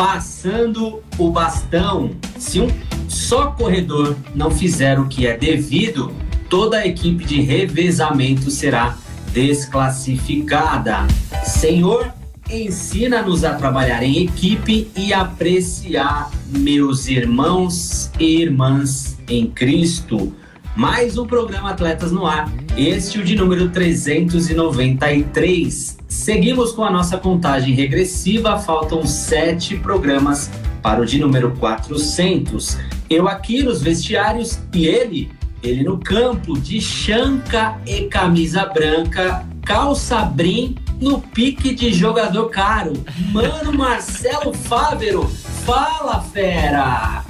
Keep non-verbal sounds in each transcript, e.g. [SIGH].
Passando o bastão. Se um só corredor não fizer o que é devido, toda a equipe de revezamento será desclassificada. Senhor, ensina-nos a trabalhar em equipe e apreciar meus irmãos e irmãs em Cristo. Mais um programa Atletas no Ar, este o de número 393. Seguimos com a nossa contagem regressiva, faltam sete programas para o de número 400. Eu aqui nos vestiários e ele, ele no campo de chanca e camisa branca, calça brim no pique de jogador caro. Mano Marcelo Fávero, fala fera!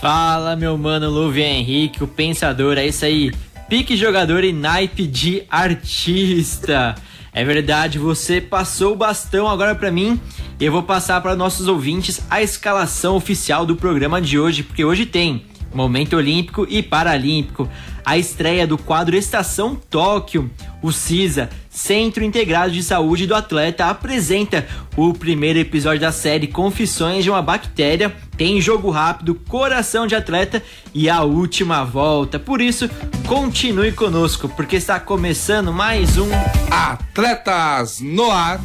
Fala meu mano Luve Henrique, o pensador, é isso aí. Pique jogador e naipe de artista. É verdade, você passou o bastão agora para mim. Eu vou passar para nossos ouvintes a escalação oficial do programa de hoje, porque hoje tem Momento Olímpico e Paralímpico, a estreia do quadro Estação Tóquio. O CISA, Centro Integrado de Saúde do Atleta, apresenta o primeiro episódio da série Confissões de uma Bactéria. Tem jogo rápido, coração de atleta e a última volta. Por isso, continue conosco, porque está começando mais um Atletas no Ar.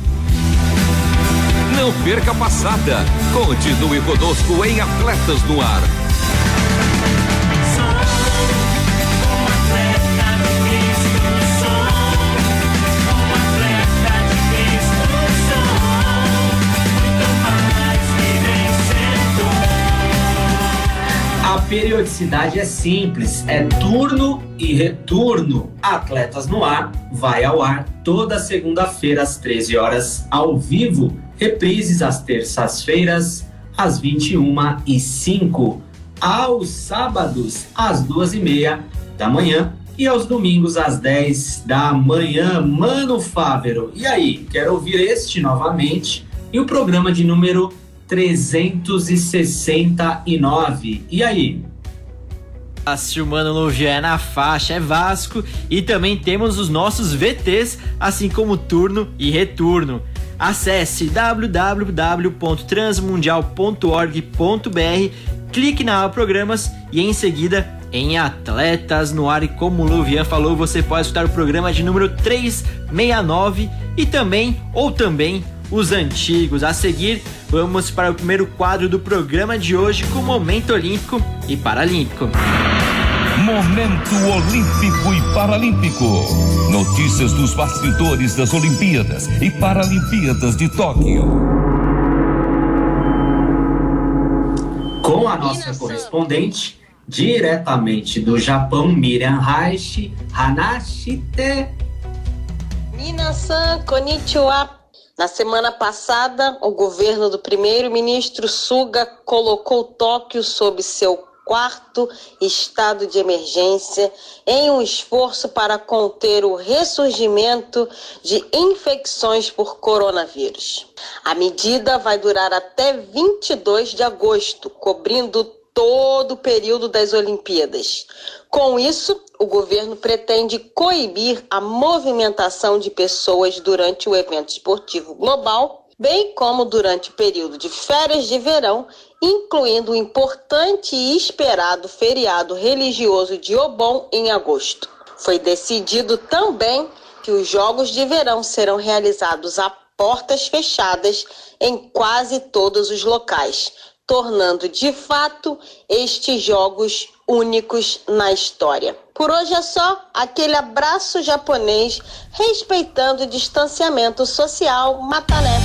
Não perca a passada. Continue conosco em Atletas no Ar. Periodicidade é simples, é turno e retorno. Atletas no Ar vai ao ar toda segunda-feira às 13 horas ao vivo, reprises às terças-feiras às 21 e 05 aos sábados às duas e meia da manhã e aos domingos às 10 da manhã. Mano Fávero, e aí, quero ouvir este novamente e o programa de número 369. E aí? Fácil, mano, Logia é na faixa, é Vasco e também temos os nossos VTs, assim como turno e retorno. Acesse www.transmundial.org.br, clique na aba Programas e em seguida em Atletas no Ar. E como o Luvian falou, você pode escutar o programa de número 369 e também, ou também, os antigos. A seguir, vamos para o primeiro quadro do programa de hoje com Momento Olímpico e Paralímpico. Momento Olímpico e Paralímpico. Notícias dos bastidores das Olimpíadas e Paralimpíadas de Tóquio. Com a nossa correspondente, diretamente do Japão, Miriam Reich, Hanashite. Minasan, konnichiwa. Na semana passada, o governo do primeiro-ministro Suga colocou Tóquio sob seu quarto estado de emergência em um esforço para conter o ressurgimento de infecções por coronavírus. A medida vai durar até 22 de agosto, cobrindo todo o período das Olimpíadas. Com isso, o governo pretende coibir a movimentação de pessoas durante o evento esportivo global, bem como durante o período de férias de verão, incluindo o importante e esperado feriado religioso de Obon em agosto. Foi decidido também que os Jogos de Verão serão realizados a portas fechadas em quase todos os locais, tornando de fato estes jogos únicos na história. Por hoje é só aquele abraço japonês respeitando o distanciamento social. Matané.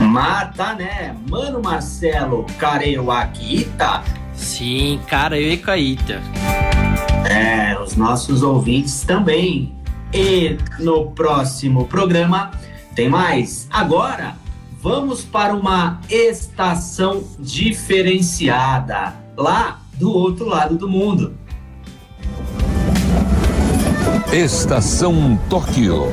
Matané, mano Marcelo, Kareuakita. Sim, Kareuakita. É, os nossos ouvintes também. E no próximo programa Tem mais. Agora, vamos para uma estação diferenciada, lá do outro lado do mundo. Estação Tóquio.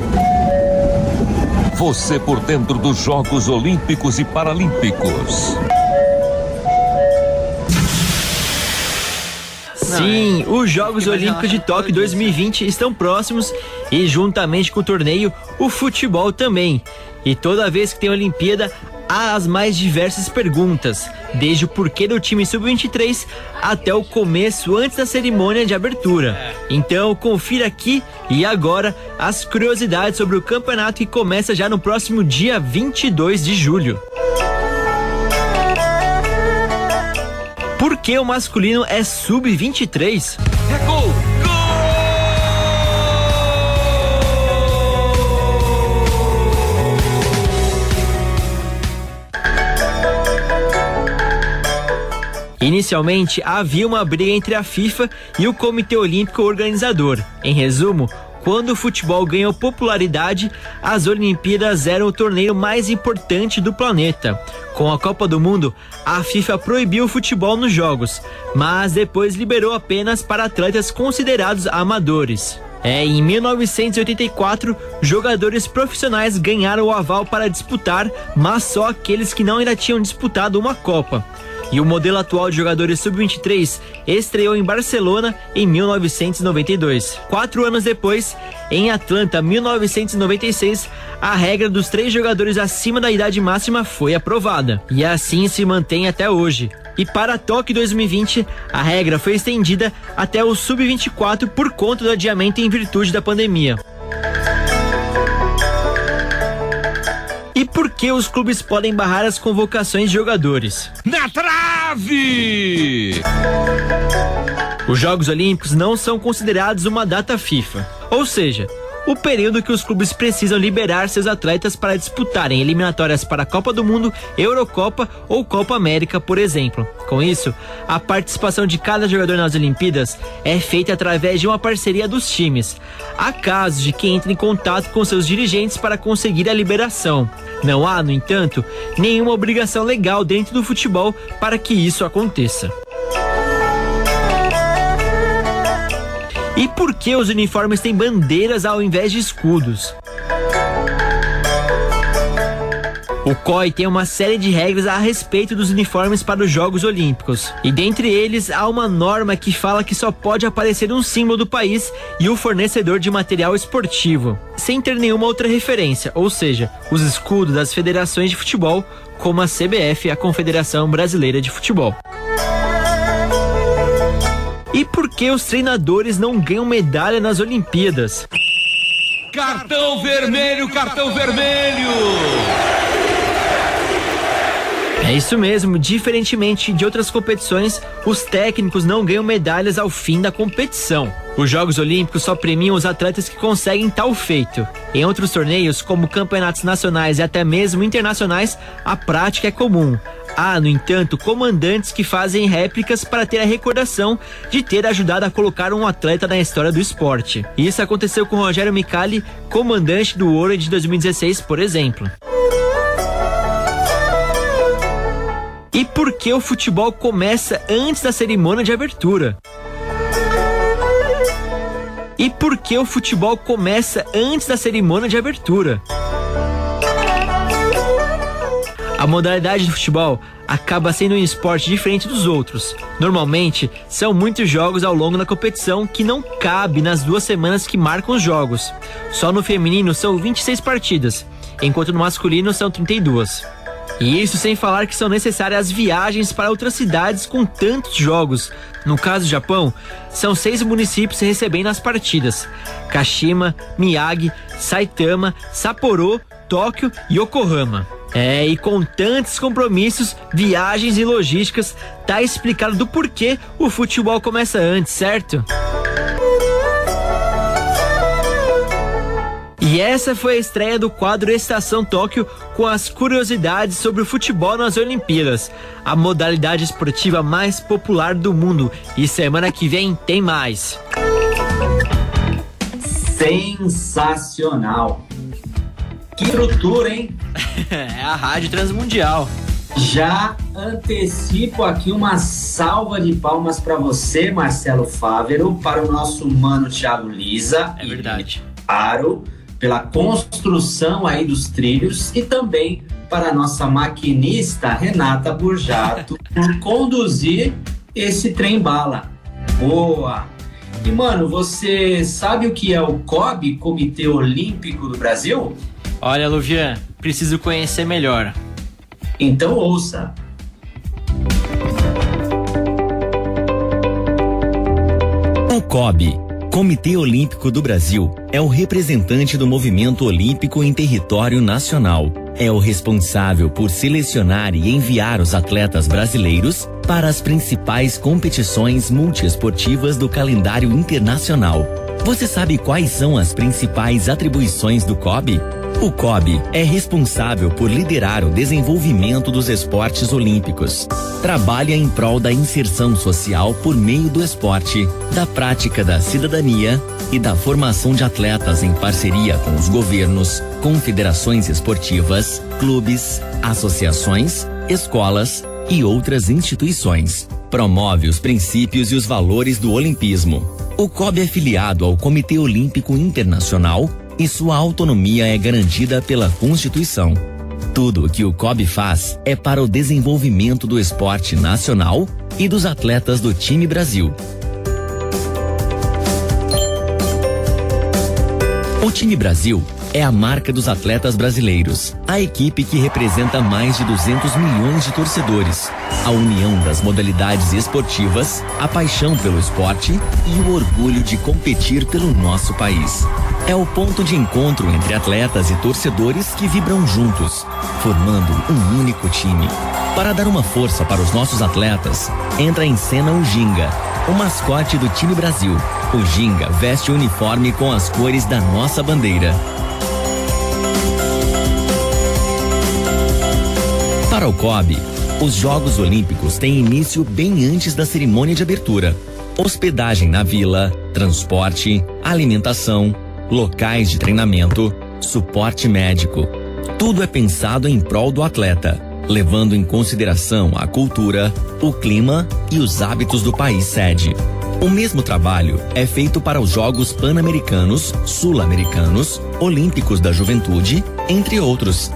Você por dentro dos Jogos Olímpicos e Paralímpicos. Sim, os Jogos Olímpicos de Tóquio 2020 estão próximos e, juntamente com o torneio, o futebol também. E toda vez que tem Olimpíada, há as mais diversas perguntas, desde o porquê do time sub-23 até o começo antes da cerimônia de abertura. Então, confira aqui e agora as curiosidades sobre o campeonato que começa já no próximo dia 22 de julho. Por que o masculino é sub-23? É gol! Inicialmente havia uma briga entre a FIFA e o Comitê Olímpico Organizador. Em resumo, quando o futebol ganhou popularidade, as Olimpíadas eram o torneio mais importante do planeta. Com a Copa do Mundo, a FIFA proibiu o futebol nos Jogos, mas depois liberou apenas para atletas considerados amadores. É, em 1984, jogadores profissionais ganharam o aval para disputar, mas só aqueles que não ainda tinham disputado uma Copa. E o modelo atual de jogadores sub-23 estreou em Barcelona em 1992. Quatro anos depois, em Atlanta, 1996, a regra dos três jogadores acima da idade máxima foi aprovada. E assim se mantém até hoje. E para Tóquio 2020, a regra foi estendida até o sub-24 por conta do adiamento em virtude da pandemia. E por que os clubes podem barrar as convocações de jogadores? Na trave! Os Jogos Olímpicos não são considerados uma data FIFA. Ou seja, o período que os clubes precisam liberar seus atletas para disputarem eliminatórias para a Copa do Mundo, Eurocopa ou Copa América, por exemplo. Com isso, a participação de cada jogador nas Olimpíadas é feita através de uma parceria dos times. Há casos de que entre em contato com seus dirigentes para conseguir a liberação. Não há, no entanto, nenhuma obrigação legal dentro do futebol para que isso aconteça. E por que os uniformes têm bandeiras ao invés de escudos? O COI tem uma série de regras a respeito dos uniformes para os Jogos Olímpicos. E dentre eles há uma norma que fala que só pode aparecer um símbolo do país e o fornecedor de material esportivo, sem ter nenhuma outra referência, ou seja, os escudos das federações de futebol, como a CBF, a Confederação Brasileira de Futebol. E por que os treinadores não ganham medalha nas Olimpíadas? Cartão vermelho, cartão vermelho! É isso mesmo, diferentemente de outras competições, os técnicos não ganham medalhas ao fim da competição. Os Jogos Olímpicos só premiam os atletas que conseguem tal feito. Em outros torneios, como campeonatos nacionais e até mesmo internacionais, a prática é comum. Há, no entanto, comandantes que fazem réplicas para ter a recordação de ter ajudado a colocar um atleta na história do esporte. Isso aconteceu com Rogério Micali, comandante do Ouro de 2016, por exemplo. E por que o futebol começa antes da cerimônia de abertura? E por que o futebol começa antes da cerimônia de abertura? A modalidade de futebol acaba sendo um esporte diferente dos outros. Normalmente, são muitos jogos ao longo da competição que não cabe nas duas semanas que marcam os jogos. Só no feminino são 26 partidas, enquanto no masculino são 32. E isso sem falar que são necessárias viagens para outras cidades com tantos jogos. No caso do Japão, são seis municípios recebendo as partidas: Kashima, Miyagi, Saitama, Sapporo, Tóquio e Yokohama. É, e com tantos compromissos, viagens e logísticas, tá explicado do porquê o futebol começa antes, certo? E essa foi a estreia do quadro Estação Tóquio com as curiosidades sobre o futebol nas Olimpíadas, a modalidade esportiva mais popular do mundo. E semana que vem tem mais. Sensacional! Que estrutura, hein? [LAUGHS] é a Rádio Transmundial. Já antecipo aqui uma salva de palmas para você, Marcelo Fávero, para o nosso mano Thiago Lisa. É verdade. Claro, pela construção aí dos trilhos e também para a nossa maquinista Renata Burjato [LAUGHS] por conduzir esse trem bala. Boa! E mano, você sabe o que é o COB, Comitê Olímpico do Brasil? Olha, Luvian, preciso conhecer melhor. Então ouça. O COB, Comitê Olímpico do Brasil, é o representante do movimento olímpico em território nacional. É o responsável por selecionar e enviar os atletas brasileiros para as principais competições multiesportivas do calendário internacional. Você sabe quais são as principais atribuições do COB? O COB é responsável por liderar o desenvolvimento dos esportes olímpicos. Trabalha em prol da inserção social por meio do esporte, da prática da cidadania e da formação de atletas em parceria com os governos, confederações esportivas, clubes, associações, escolas e outras instituições. Promove os princípios e os valores do olimpismo. O COB é filiado ao Comitê Olímpico Internacional e sua autonomia é garantida pela Constituição. Tudo o que o COB faz é para o desenvolvimento do esporte nacional e dos atletas do time Brasil. O time Brasil é a marca dos atletas brasileiros, a equipe que representa mais de 200 milhões de torcedores, a união das modalidades esportivas, a paixão pelo esporte e o orgulho de competir pelo nosso país. É o ponto de encontro entre atletas e torcedores que vibram juntos, formando um único time. Para dar uma força para os nossos atletas, entra em cena o Ginga, o mascote do time Brasil. O Ginga veste o uniforme com as cores da nossa bandeira. Para o COB, os Jogos Olímpicos têm início bem antes da cerimônia de abertura. Hospedagem na vila, transporte, alimentação, locais de treinamento, suporte médico. Tudo é pensado em prol do atleta, levando em consideração a cultura, o clima e os hábitos do país sede. O mesmo trabalho é feito para os Jogos Pan-Americanos, Sul-Americanos, Olímpicos da Juventude, entre outros.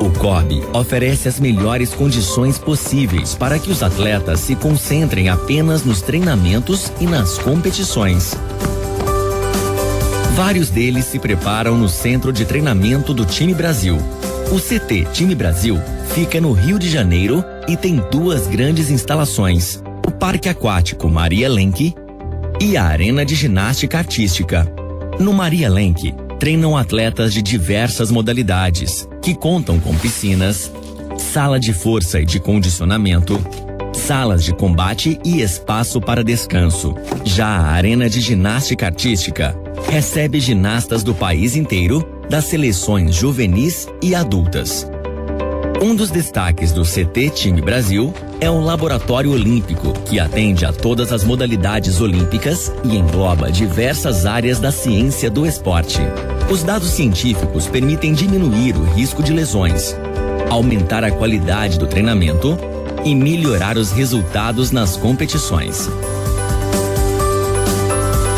O COB oferece as melhores condições possíveis para que os atletas se concentrem apenas nos treinamentos e nas competições. Vários deles se preparam no centro de treinamento do Time Brasil. O CT Time Brasil fica no Rio de Janeiro e tem duas grandes instalações: o Parque Aquático Maria Lenk e a Arena de Ginástica Artística. No Maria Lenk, treinam atletas de diversas modalidades, que contam com piscinas, sala de força e de condicionamento, salas de combate e espaço para descanso. Já a Arena de Ginástica Artística recebe ginastas do país inteiro, das seleções juvenis e adultas. Um dos destaques do CT Time Brasil é o Laboratório Olímpico, que atende a todas as modalidades olímpicas e engloba diversas áreas da ciência do esporte. Os dados científicos permitem diminuir o risco de lesões, aumentar a qualidade do treinamento e melhorar os resultados nas competições.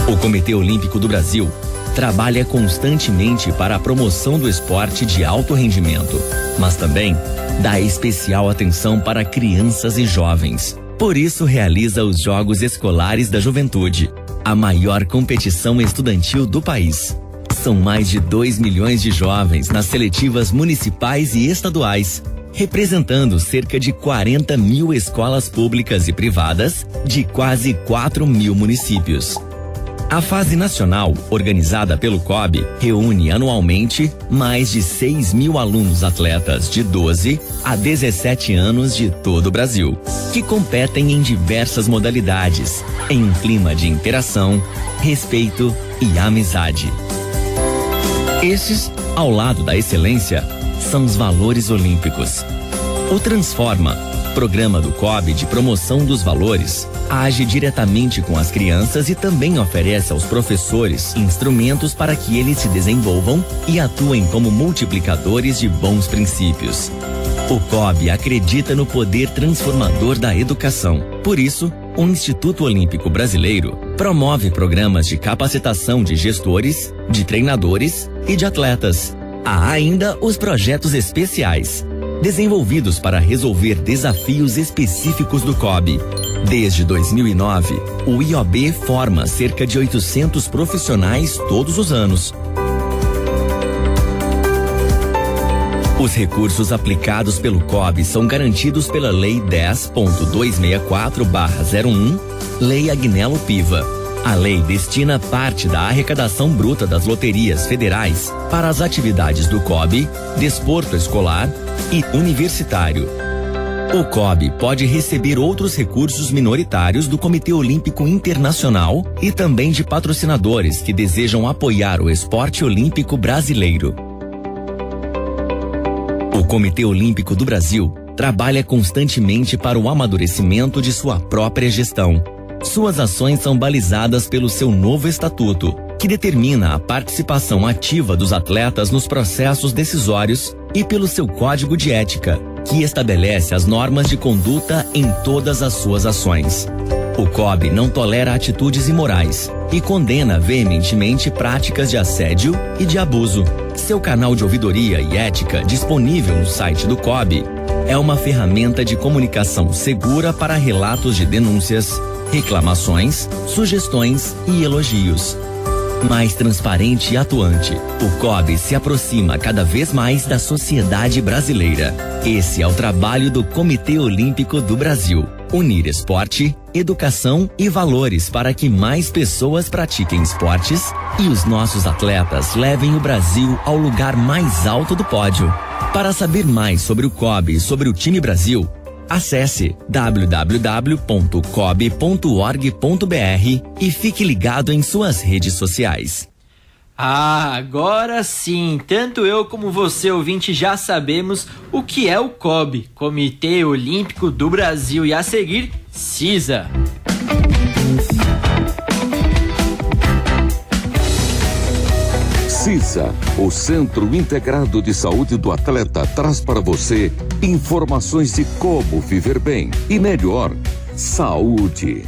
O Comitê Olímpico do Brasil trabalha constantemente para a promoção do esporte de alto rendimento, mas também dá especial atenção para crianças e jovens. Por isso realiza os Jogos Escolares da Juventude, a maior competição estudantil do país. São mais de 2 milhões de jovens nas seletivas municipais e estaduais, representando cerca de 40 mil escolas públicas e privadas de quase 4 mil municípios. A fase nacional, organizada pelo COB, reúne anualmente mais de 6 mil alunos atletas de 12 a 17 anos de todo o Brasil, que competem em diversas modalidades, em um clima de interação, respeito e amizade. Estes, ao lado da excelência, são os valores olímpicos. O Transforma programa do COB de promoção dos valores age diretamente com as crianças e também oferece aos professores instrumentos para que eles se desenvolvam e atuem como multiplicadores de bons princípios. O COB acredita no poder transformador da educação. Por isso, o Instituto Olímpico Brasileiro promove programas de capacitação de gestores, de treinadores e de atletas. Há ainda os projetos especiais, desenvolvidos para resolver desafios específicos do COB. Desde 2009, o IOB forma cerca de 800 profissionais todos os anos Os recursos aplicados pelo COB são garantidos pela Lei 10.264-01, Lei Agnello Piva. A lei destina parte da arrecadação bruta das loterias federais para as atividades do COB, desporto escolar e universitário. O COB pode receber outros recursos minoritários do Comitê Olímpico Internacional e também de patrocinadores que desejam apoiar o esporte olímpico brasileiro. O Comitê Olímpico do Brasil trabalha constantemente para o amadurecimento de sua própria gestão. Suas ações são balizadas pelo seu novo estatuto, que determina a participação ativa dos atletas nos processos decisórios, e pelo seu código de ética, que estabelece as normas de conduta em todas as suas ações. O COB não tolera atitudes imorais e condena veementemente práticas de assédio e de abuso. Seu canal de ouvidoria e ética disponível no site do COB é uma ferramenta de comunicação segura para relatos de denúncias, reclamações, sugestões e elogios. Mais transparente e atuante, o COB se aproxima cada vez mais da sociedade brasileira. Esse é o trabalho do Comitê Olímpico do Brasil unir esporte, educação e valores para que mais pessoas pratiquem esportes e os nossos atletas levem o Brasil ao lugar mais alto do pódio. Para saber mais sobre o COB e sobre o time Brasil, acesse www.cob.org.br e fique ligado em suas redes sociais. Ah, agora sim! Tanto eu como você, ouvinte, já sabemos o que é o COB, Comitê Olímpico do Brasil, e a seguir, CISA. CISA, o Centro Integrado de Saúde do Atleta, traz para você informações de como viver bem e melhor. Saúde.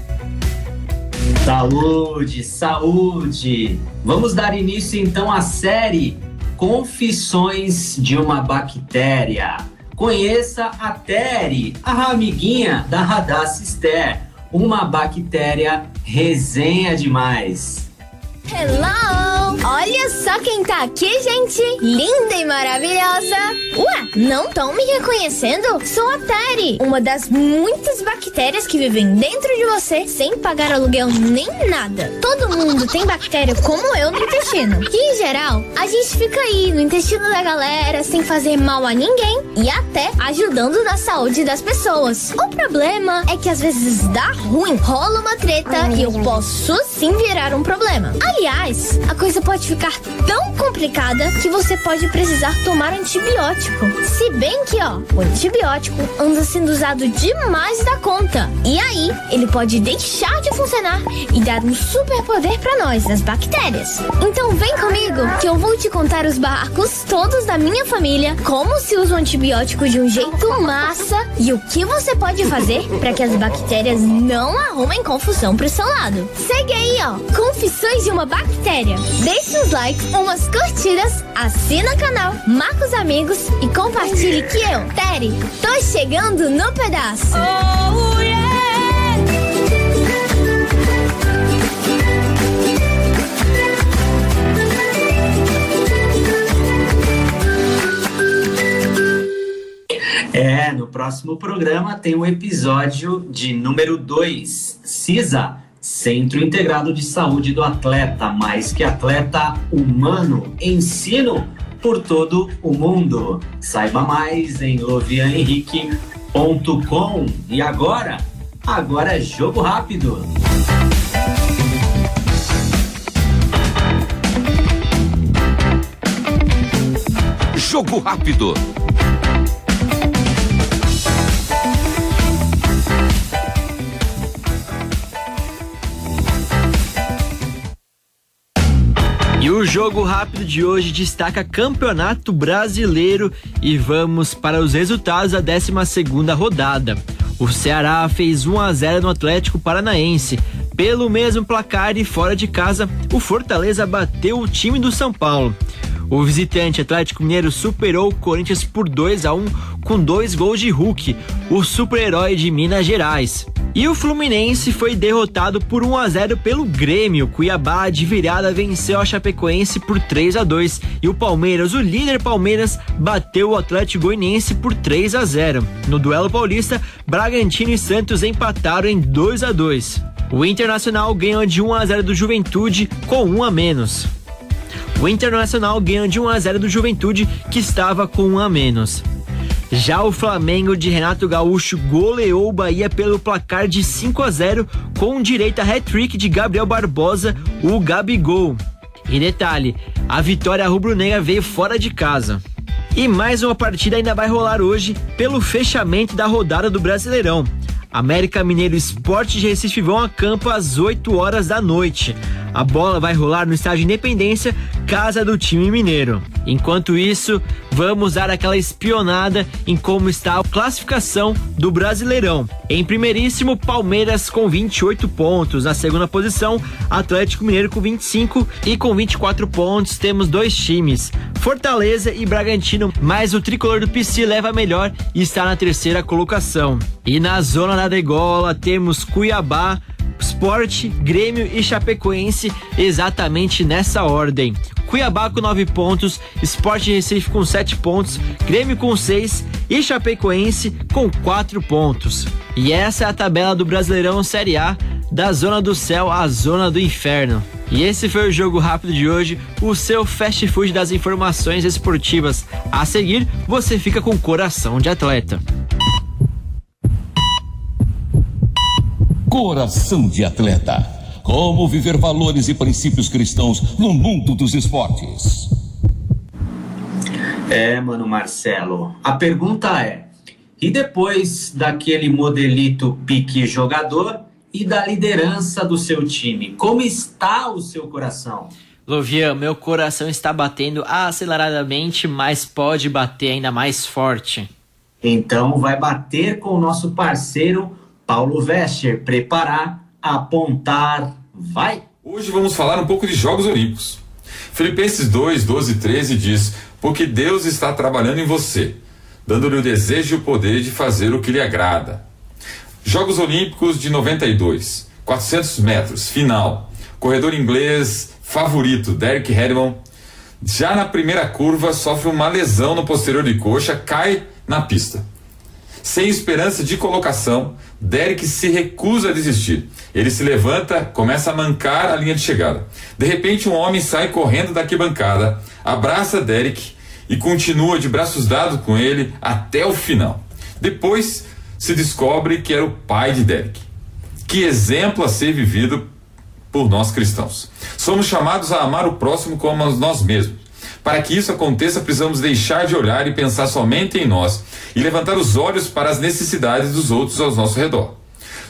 Saúde, saúde! Vamos dar início então à série Confissões de uma Bactéria. Conheça a Tere, a amiguinha da Radacister, uma bactéria resenha demais. Hello! Olha só quem tá aqui, gente! Linda e maravilhosa! Ué, não estão me reconhecendo? Sou a Teri, uma das muitas bactérias que vivem dentro de você sem pagar aluguel nem nada. Todo mundo tem bactéria como eu no intestino. E em geral, a gente fica aí no intestino da galera sem fazer mal a ninguém e até ajudando na saúde das pessoas. O problema é que às vezes dá ruim, rola uma treta e eu posso sim virar um problema. Aliás, a coisa pode ficar tão complicada que você pode precisar tomar antibiótico. Se bem que, ó, o antibiótico anda sendo usado demais da conta. E aí, ele pode deixar de funcionar e dar um superpoder para nós, as bactérias. Então vem comigo que eu vou te contar os barracos todos da minha família, como se usa o antibiótico de um jeito massa e o que você pode fazer para que as bactérias não arrumem confusão pro seu lado. Segue aí, ó, Confissões de uma Bactéria. Deixe uns likes, umas curtidas, assina o canal, marca os amigos e compartilhe que eu, Tere, tô chegando no pedaço. Oh, yeah! É, no próximo programa tem o um episódio de número 2, CISA Centro Integrado de Saúde do Atleta, mais que atleta humano, ensino por todo o mundo. Saiba mais em lovianhenrique.com. E agora, agora é jogo rápido. Jogo rápido. O jogo rápido de hoje destaca Campeonato Brasileiro e vamos para os resultados da 12 segunda rodada. O Ceará fez 1 a 0 no Atlético Paranaense. Pelo mesmo placar e fora de casa, o Fortaleza bateu o time do São Paulo. O visitante Atlético Mineiro superou o Corinthians por 2 a 1 com dois gols de Hulk, o super-herói de Minas Gerais. E o Fluminense foi derrotado por 1 a 0 pelo Grêmio. Cuiabá de virada venceu a Chapecoense por 3 a 2 e o Palmeiras, o líder Palmeiras, bateu o Atlético Goianiense por 3 a 0. No duelo paulista, Bragantino e Santos empataram em 2 a 2. O Internacional ganhou de 1 a 0 do Juventude com 1 a menos. O Internacional ganhou de 1 a 0 do Juventude que estava com 1 a menos. Já o Flamengo de Renato Gaúcho goleou o Bahia pelo placar de 5 a 0 com direito a hat-trick de Gabriel Barbosa, o Gabigol. E detalhe, a vitória rubro-negra veio fora de casa. E mais uma partida ainda vai rolar hoje pelo fechamento da rodada do Brasileirão. América Mineiro Esporte de Recife vão a campo às 8 horas da noite. A bola vai rolar no estádio Independência, casa do time mineiro. Enquanto isso, vamos dar aquela espionada em como está a classificação do Brasileirão. Em primeiríssimo, Palmeiras com 28 pontos. Na segunda posição, Atlético Mineiro com 25 e com 24 pontos temos dois times, Fortaleza e Bragantino, mas o tricolor do PC leva melhor e está na terceira colocação. E na zona da degola temos Cuiabá, Sport, Grêmio e Chapecoense exatamente nessa ordem. Cuiabá com 9 pontos, Sport Recife com 7 pontos, Grêmio com 6 e Chapecoense com 4 pontos. E essa é a tabela do Brasileirão Série A, da zona do céu à zona do inferno. E esse foi o jogo rápido de hoje, o seu fast food das informações esportivas. A seguir, você fica com coração de atleta. Coração de atleta. Como viver valores e princípios cristãos no mundo dos esportes. É, mano Marcelo. A pergunta é: e depois daquele modelito pique jogador e da liderança do seu time, como está o seu coração? Lovian, meu coração está batendo aceleradamente, mas pode bater ainda mais forte. Então vai bater com o nosso parceiro Paulo Vescher, preparar, apontar, vai! Hoje vamos falar um pouco de Jogos Olímpicos. Filipenses 2, 12 e 13 diz: Porque Deus está trabalhando em você, dando-lhe o desejo e o poder de fazer o que lhe agrada. Jogos Olímpicos de 92, 400 metros, final. Corredor inglês favorito, Derek Hedman, já na primeira curva sofre uma lesão no posterior de coxa, cai na pista. Sem esperança de colocação, Derek se recusa a desistir. Ele se levanta, começa a mancar a linha de chegada. De repente, um homem sai correndo da arquibancada, abraça Derek e continua de braços dados com ele até o final. Depois, se descobre que era o pai de Derek. Que exemplo a ser vivido por nós cristãos. Somos chamados a amar o próximo como nós mesmos. Para que isso aconteça, precisamos deixar de olhar e pensar somente em nós e levantar os olhos para as necessidades dos outros ao nosso redor.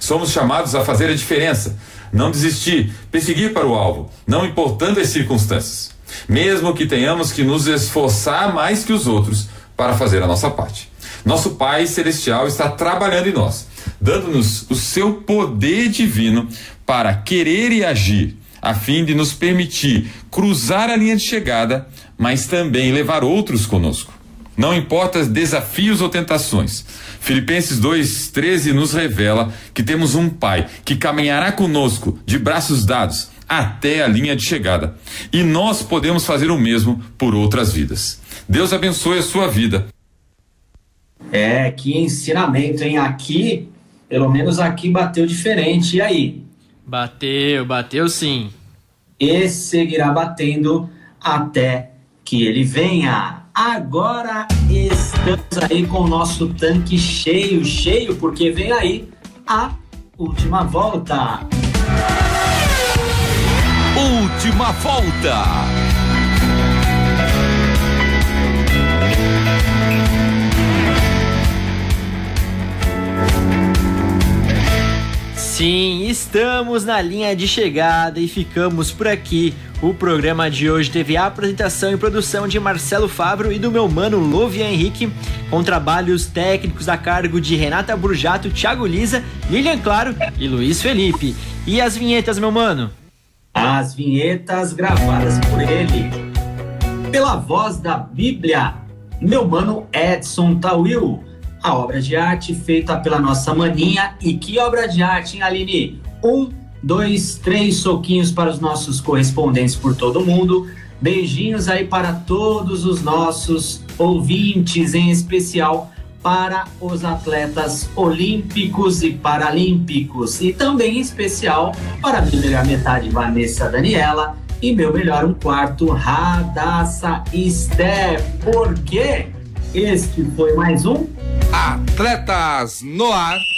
Somos chamados a fazer a diferença, não desistir, perseguir para o alvo, não importando as circunstâncias. Mesmo que tenhamos que nos esforçar mais que os outros para fazer a nossa parte. Nosso Pai Celestial está trabalhando em nós, dando-nos o seu poder divino para querer e agir, a fim de nos permitir cruzar a linha de chegada mas também levar outros conosco. Não importa desafios ou tentações. Filipenses 2,13 nos revela que temos um Pai que caminhará conosco de braços dados até a linha de chegada. E nós podemos fazer o mesmo por outras vidas. Deus abençoe a sua vida. É, que ensinamento, hein? Aqui, pelo menos aqui bateu diferente. E aí? Bateu, bateu sim. E seguirá batendo até que ele venha. Agora estamos aí com o nosso tanque cheio, cheio, porque vem aí a última volta. Última volta. Sim, estamos na linha de chegada e ficamos por aqui. O programa de hoje teve a apresentação e produção de Marcelo Fabro e do meu mano Lovia Henrique, com trabalhos técnicos a cargo de Renata Burjato, Thiago Lisa, Lilian Claro e Luiz Felipe. E as vinhetas, meu mano? As vinhetas gravadas por ele, pela voz da Bíblia, meu mano Edson Tawil. A obra de arte feita pela nossa maninha. E que obra de arte, hein, Aline? Um, dois, três soquinhos para os nossos correspondentes por todo mundo. Beijinhos aí para todos os nossos ouvintes, em especial para os atletas olímpicos e paralímpicos. E também em especial para a minha melhor metade, Vanessa Daniela, e meu melhor um quarto, Radassa Steph. Porque este foi mais um Atletas no Ar.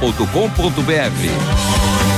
jornal.com.br.